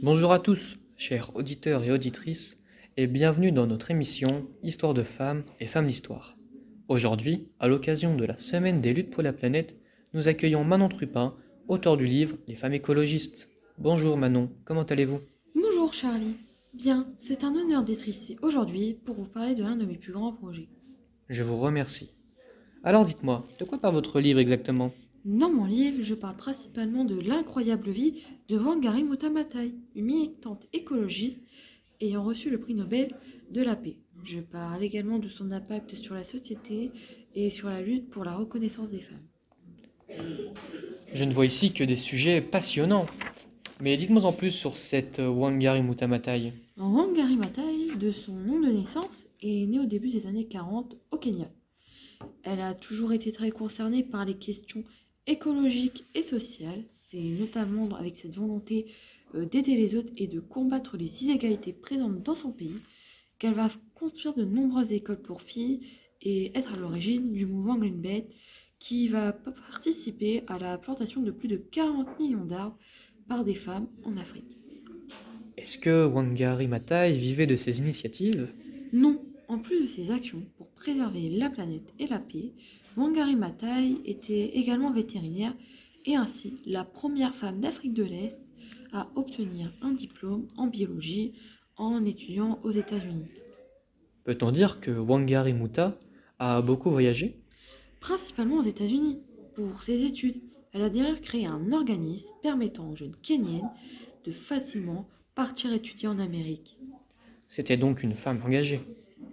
Bonjour à tous, chers auditeurs et auditrices, et bienvenue dans notre émission Histoire de femmes et femmes d'histoire. Aujourd'hui, à l'occasion de la Semaine des luttes pour la planète, nous accueillons Manon Trupin, auteur du livre Les femmes écologistes. Bonjour Manon, comment allez-vous? Bonjour Charlie. Bien, c'est un honneur d'être ici aujourd'hui pour vous parler de l'un de mes plus grands projets. Je vous remercie. Alors dites-moi, de quoi parle votre livre exactement? Dans mon livre, je parle principalement de l'incroyable vie de Wangari Maathai, une militante écologiste ayant reçu le prix Nobel de la paix. Je parle également de son impact sur la société et sur la lutte pour la reconnaissance des femmes. Je ne vois ici que des sujets passionnants. Mais dites-moi en plus sur cette Wangari Maathai. Wangari Maathai, de son nom de naissance, est née au début des années 40 au Kenya. Elle a toujours été très concernée par les questions écologiques et sociales. C'est notamment avec cette volonté euh, d'aider les autres et de combattre les inégalités présentes dans son pays qu'elle va construire de nombreuses écoles pour filles et être à l'origine du mouvement Green Belt qui va participer à la plantation de plus de 40 millions d'arbres par des femmes en Afrique. Est-ce que Wangari Maathai vivait de ses initiatives? Non, en plus de ses actions pour préserver la planète et la paix, Wangari Maathai était également vétérinaire et ainsi la première femme d'Afrique de l'Est à obtenir un diplôme en biologie en étudiant aux États-Unis. Peut-on dire que Wangari Maathai a beaucoup voyagé? Principalement aux États-Unis pour ses études. Elle a d'ailleurs créé un organisme permettant aux jeunes Kenyennes de facilement partir étudier en Amérique. C'était donc une femme engagée.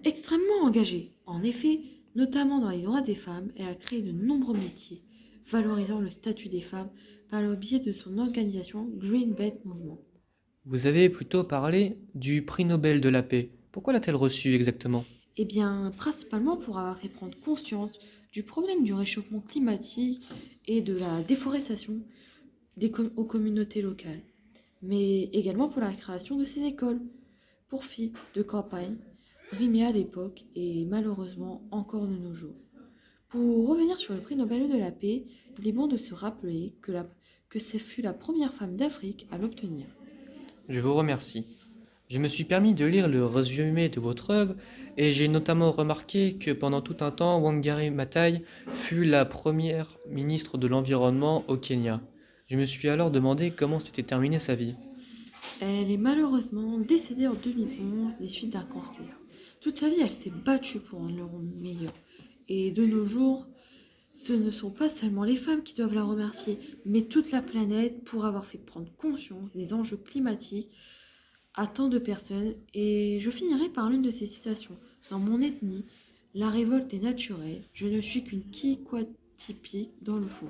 Extrêmement engagée. En effet, notamment dans les droits des femmes, elle a créé de nombreux métiers, valorisant le statut des femmes par le biais de son organisation Green Belt Movement. Vous avez plutôt parlé du prix Nobel de la paix. Pourquoi l'a-t-elle reçu exactement? Eh bien, principalement pour avoir fait prendre conscience du problème du réchauffement climatique et de la déforestation des com- aux communautés locales, mais également pour la création de ces écoles pour filles de campagne, primées à l'époque et malheureusement encore de nos jours. Pour revenir sur le prix Nobel de la paix, il est bon de se rappeler que, la, que ce fut la première femme d'Afrique à l'obtenir. Je vous remercie. Je me suis permis de lire le résumé de votre œuvre et j'ai notamment remarqué que pendant tout un temps, Wangari Maathai fut la première ministre de l'Environnement au Kenya. Je me suis alors demandé comment s'était terminée sa vie. Elle est malheureusement décédée en 2011 des suites d'un cancer. Toute sa vie, elle s'est battue pour un monde meilleur. Et de nos jours, ce ne sont pas seulement les femmes qui doivent la remercier, mais toute la planète pour avoir fait prendre conscience des enjeux climatiques à tant de personnes. Et je finirai par l'une de ces citations. Dans mon ethnie, la révolte est naturelle. Je ne suis qu'une typique dans le fond.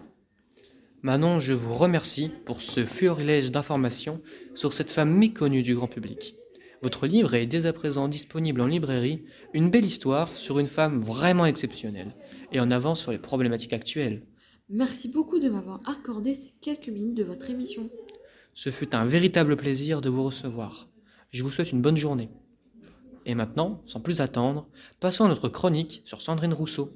Manon, je vous remercie pour ce florilège d'informations sur cette femme méconnue du grand public. Votre livre est dès à présent disponible en librairie, une belle histoire sur une femme vraiment exceptionnelle et en avant sur les problématiques actuelles. Merci beaucoup de m'avoir accordé ces quelques minutes de votre émission. Ce fut un véritable plaisir de vous recevoir. Je vous souhaite une bonne journée. Et maintenant, sans plus attendre, passons à notre chronique sur Sandrine Rousseau.